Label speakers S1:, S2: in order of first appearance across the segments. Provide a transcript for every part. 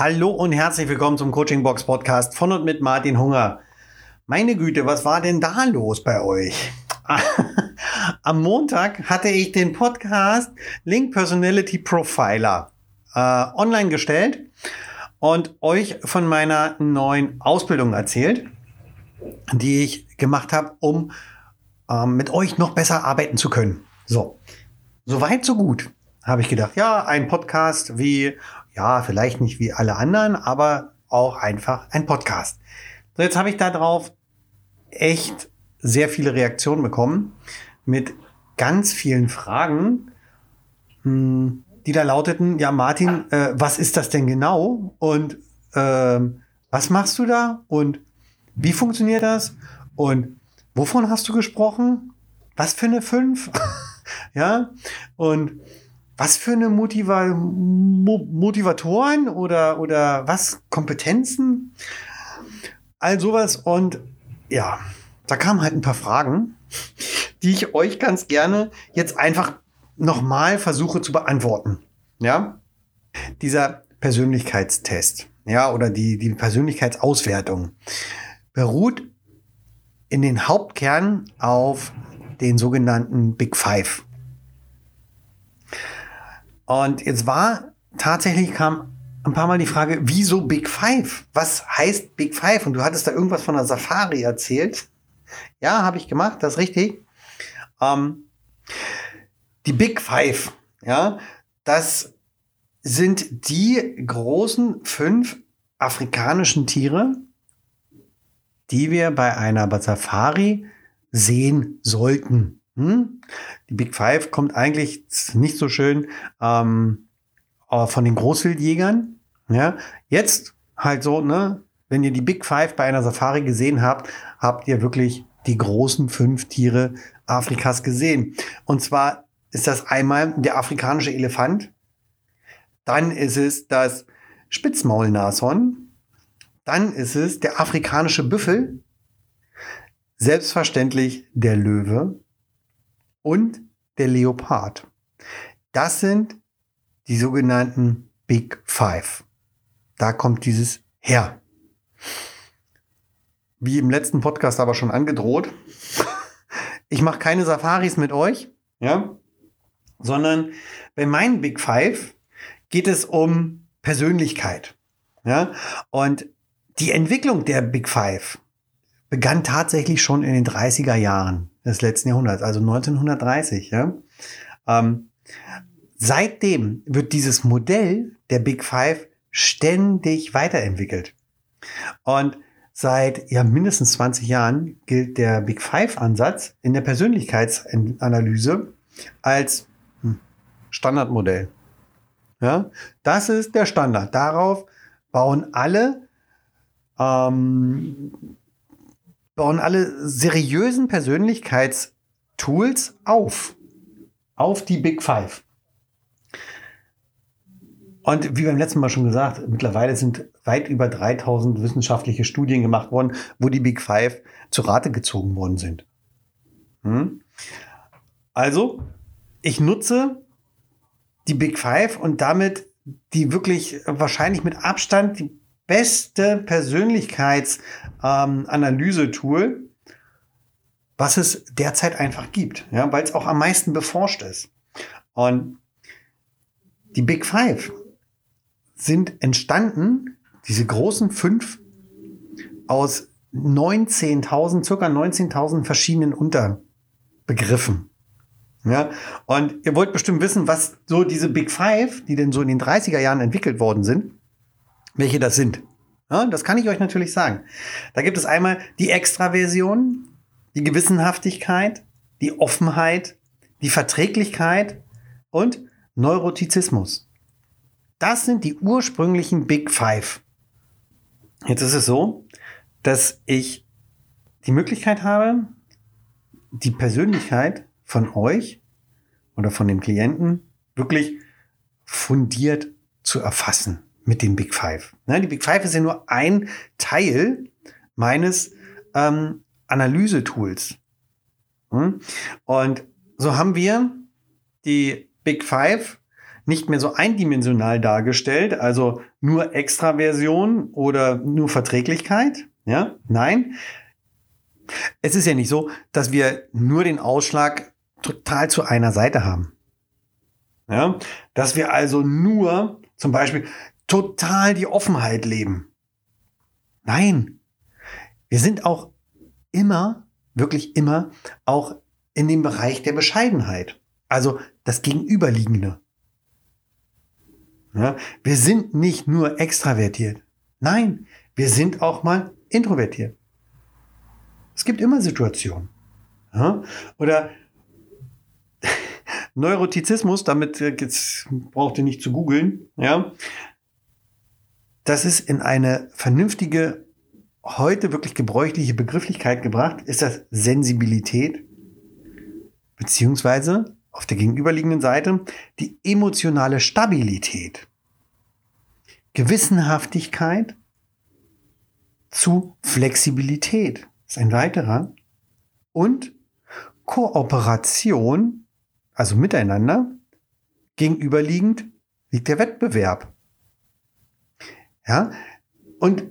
S1: Hallo und herzlich willkommen zum Coaching Box Podcast von und mit Martin Hunger. Meine Güte, was war denn da los bei euch? Am Montag hatte ich den Podcast Link Personality Profiler äh, online gestellt und euch von meiner neuen Ausbildung erzählt, die ich gemacht habe, um äh, mit euch noch besser arbeiten zu können. So, soweit so gut, habe ich gedacht. Ja, ein Podcast wie ja, vielleicht nicht wie alle anderen, aber auch einfach ein Podcast. So, jetzt habe ich darauf echt sehr viele Reaktionen bekommen mit ganz vielen Fragen, hm, die da lauteten, ja Martin, äh, was ist das denn genau? Und äh, was machst du da? Und wie funktioniert das? Und wovon hast du gesprochen? Was für eine fünf? ja, und was für eine Motiva Mo Motivatoren oder, oder was? Kompetenzen? All sowas. Und ja, da kamen halt ein paar Fragen, die ich euch ganz gerne jetzt einfach nochmal versuche zu beantworten. Ja, dieser Persönlichkeitstest, ja, oder die, die Persönlichkeitsauswertung beruht in den Hauptkern auf den sogenannten Big Five. Und jetzt war tatsächlich kam ein paar Mal die Frage, wieso Big Five? Was heißt Big Five? Und du hattest da irgendwas von der Safari erzählt. Ja, habe ich gemacht, das ist richtig. Ähm, die Big Five, ja, das sind die großen fünf afrikanischen Tiere, die wir bei einer Safari sehen sollten. Hm? Die Big Five kommt eigentlich nicht so schön ähm, von den Großwildjägern. Ja, jetzt halt so, ne? Wenn ihr die Big Five bei einer Safari gesehen habt, habt ihr wirklich die großen fünf Tiere Afrikas gesehen. Und zwar ist das einmal der afrikanische Elefant, dann ist es das Spitzmaulnashorn, dann ist es der afrikanische Büffel, selbstverständlich der Löwe und der Leopard. Das sind die sogenannten Big Five. Da kommt dieses her. Wie im letzten Podcast aber schon angedroht. Ich mache keine Safaris mit euch, ja, sondern bei meinen Big Five geht es um Persönlichkeit, ja, und die Entwicklung der Big Five begann tatsächlich schon in den 30er Jahren des letzten Jahrhunderts, also 1930. Ja? Ähm, seitdem wird dieses Modell der Big Five ständig weiterentwickelt. Und seit ja mindestens 20 Jahren gilt der Big Five-Ansatz in der Persönlichkeitsanalyse als hm, Standardmodell. Ja, das ist der Standard. Darauf bauen alle ähm, bauen alle seriösen Persönlichkeitstools auf. Auf die Big Five. Und wie beim letzten Mal schon gesagt, mittlerweile sind weit über 3000 wissenschaftliche Studien gemacht worden, wo die Big Five zu Rate gezogen worden sind. Hm? Also, ich nutze die Big Five und damit die wirklich wahrscheinlich mit Abstand die beste Persönlichkeitsanalyse-Tool, ähm, was es derzeit einfach gibt, ja, weil es auch am meisten beforscht ist. Und die Big Five sind entstanden, diese großen fünf, aus 19.000, circa 19.000 verschiedenen Unterbegriffen. Ja, und ihr wollt bestimmt wissen, was so diese Big Five, die denn so in den 30er Jahren entwickelt worden sind, welche das sind. Ja, das kann ich euch natürlich sagen. Da gibt es einmal die Extraversion, die Gewissenhaftigkeit, die Offenheit, die Verträglichkeit und Neurotizismus. Das sind die ursprünglichen Big Five. Jetzt ist es so, dass ich die Möglichkeit habe, die Persönlichkeit von euch oder von dem Klienten wirklich fundiert zu erfassen mit den Big Five. Ne, die Big Five ist ja nur ein Teil meines ähm, Analyse-Tools. Hm? Und so haben wir die Big Five nicht mehr so eindimensional dargestellt, also nur Extraversion oder nur Verträglichkeit. Ja, nein. Es ist ja nicht so, dass wir nur den Ausschlag total zu einer Seite haben. Ja, dass wir also nur zum Beispiel total die Offenheit leben. Nein, wir sind auch immer, wirklich immer, auch in dem Bereich der Bescheidenheit. Also das Gegenüberliegende. Ja, wir sind nicht nur extravertiert. Nein, wir sind auch mal introvertiert. Es gibt immer Situationen. Ja, oder Neurotizismus, damit äh, braucht ihr nicht zu googeln, ja. Das ist in eine vernünftige, heute wirklich gebräuchliche Begrifflichkeit gebracht, ist das Sensibilität, beziehungsweise auf der gegenüberliegenden Seite die emotionale Stabilität, Gewissenhaftigkeit zu Flexibilität ist ein weiterer. Und Kooperation also miteinander, gegenüberliegend liegt der Wettbewerb. Ja, und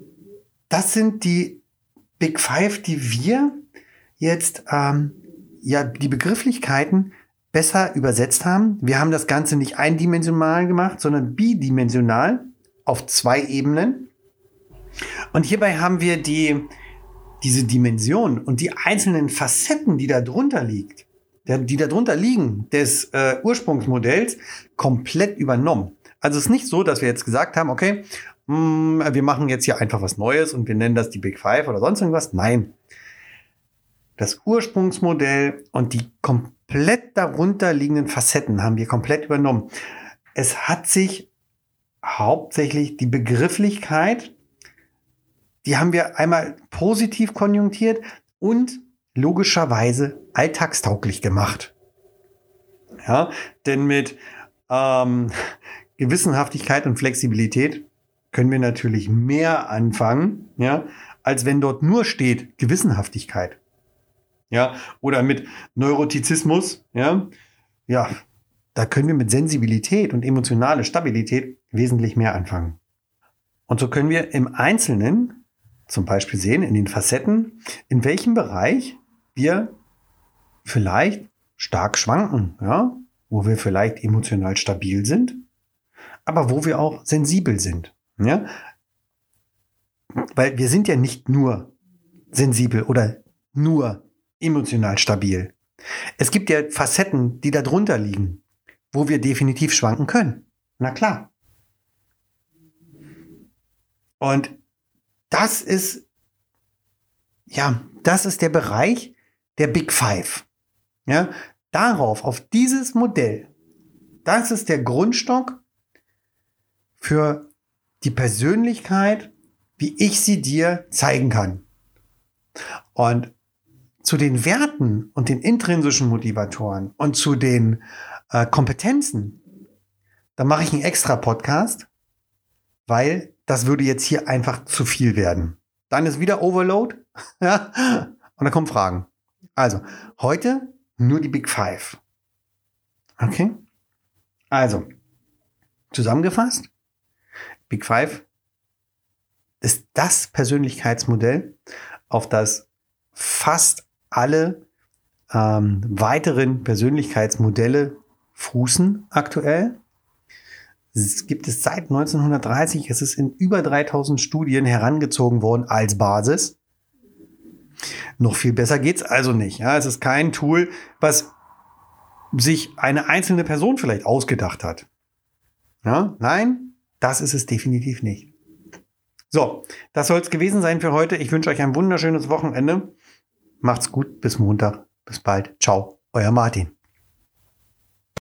S1: das sind die Big Five, die wir jetzt, ähm, ja, die Begrifflichkeiten besser übersetzt haben. Wir haben das Ganze nicht eindimensional gemacht, sondern bidimensional auf zwei Ebenen. Und hierbei haben wir die, diese Dimension und die einzelnen Facetten, die da drunter liegt, die darunter liegen, des äh, Ursprungsmodells, komplett übernommen. Also es ist nicht so, dass wir jetzt gesagt haben, okay, hm, wir machen jetzt hier einfach was Neues und wir nennen das die Big Five oder sonst irgendwas. Nein. Das Ursprungsmodell und die komplett darunter liegenden Facetten haben wir komplett übernommen. Es hat sich hauptsächlich die Begrifflichkeit, die haben wir einmal positiv konjunktiert und logischerweise alltagstauglich gemacht. Ja, denn mit ähm, Gewissenhaftigkeit und Flexibilität können wir natürlich mehr anfangen, ja, als wenn dort nur steht Gewissenhaftigkeit. Ja, oder mit Neurotizismus, ja, ja, da können wir mit Sensibilität und emotionale Stabilität wesentlich mehr anfangen. Und so können wir im Einzelnen zum Beispiel sehen, in den Facetten, in welchem Bereich wir vielleicht stark schwanken, ja, wo wir vielleicht emotional stabil sind, aber wo wir auch sensibel sind, ja. Weil wir sind ja nicht nur sensibel oder nur emotional stabil. Es gibt ja Facetten, die darunter liegen, wo wir definitiv schwanken können. Na klar. Und das ist, ja, das ist der Bereich, der Big Five. Ja, darauf, auf dieses Modell, das ist der Grundstock für die Persönlichkeit, wie ich sie dir zeigen kann. Und zu den Werten und den intrinsischen Motivatoren und zu den äh, Kompetenzen, da mache ich einen extra Podcast, weil das würde jetzt hier einfach zu viel werden. Dann ist wieder Overload und dann kommen Fragen. Also, heute nur die Big Five. Okay? Also, zusammengefasst, Big Five ist das Persönlichkeitsmodell, auf das fast alle ähm, weiteren Persönlichkeitsmodelle fußen aktuell. Es gibt es seit 1930, es ist in über 3000 Studien herangezogen worden als Basis. Noch viel besser geht's also nicht. Ja, es ist kein Tool, was sich eine einzelne Person vielleicht ausgedacht hat. Ja, nein, das ist es definitiv nicht. So, das soll es gewesen sein für heute. Ich wünsche euch ein wunderschönes Wochenende. Macht's gut, bis Montag. Bis bald. Ciao, euer Martin.